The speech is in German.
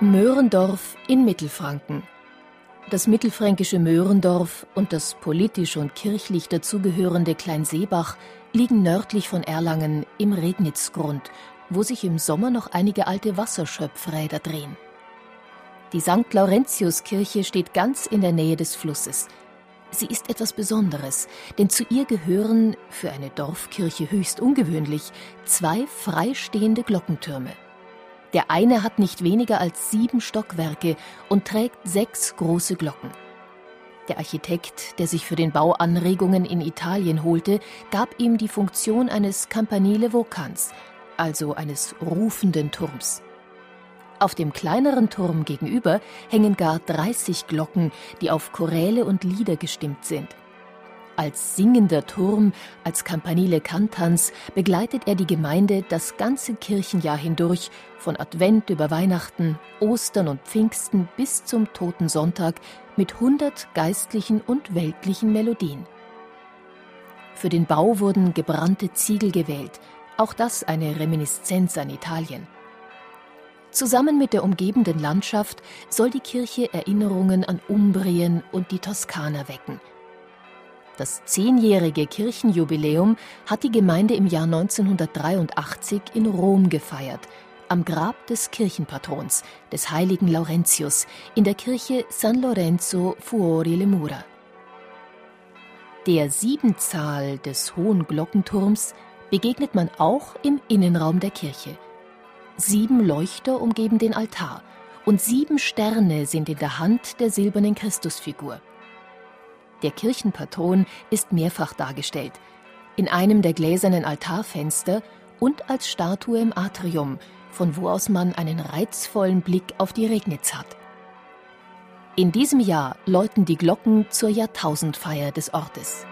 Möhrendorf in Mittelfranken. Das mittelfränkische Möhrendorf und das politisch und kirchlich dazugehörende Kleinseebach liegen nördlich von Erlangen im Regnitzgrund, wo sich im Sommer noch einige alte Wasserschöpfräder drehen. Die St. Laurentiuskirche steht ganz in der Nähe des Flusses. Sie ist etwas Besonderes, denn zu ihr gehören, für eine Dorfkirche höchst ungewöhnlich, zwei freistehende Glockentürme. Der eine hat nicht weniger als sieben Stockwerke und trägt sechs große Glocken. Der Architekt, der sich für den Bau Anregungen in Italien holte, gab ihm die Funktion eines Campanile Vocans, also eines rufenden Turms. Auf dem kleineren Turm gegenüber hängen gar 30 Glocken, die auf Choräle und Lieder gestimmt sind. Als singender Turm, als Campanile Cantans begleitet er die Gemeinde das ganze Kirchenjahr hindurch, von Advent über Weihnachten, Ostern und Pfingsten bis zum Toten Sonntag mit hundert geistlichen und weltlichen Melodien. Für den Bau wurden gebrannte Ziegel gewählt, auch das eine Reminiszenz an Italien. Zusammen mit der umgebenden Landschaft soll die Kirche Erinnerungen an Umbrien und die Toskana wecken – das zehnjährige Kirchenjubiläum hat die Gemeinde im Jahr 1983 in Rom gefeiert, am Grab des Kirchenpatrons, des heiligen Laurentius, in der Kirche San Lorenzo Fuori le Mura. Der Siebenzahl des hohen Glockenturms begegnet man auch im Innenraum der Kirche. Sieben Leuchter umgeben den Altar und sieben Sterne sind in der Hand der silbernen Christusfigur. Der Kirchenpatron ist mehrfach dargestellt. In einem der gläsernen Altarfenster und als Statue im Atrium, von wo aus man einen reizvollen Blick auf die Regnitz hat. In diesem Jahr läuten die Glocken zur Jahrtausendfeier des Ortes.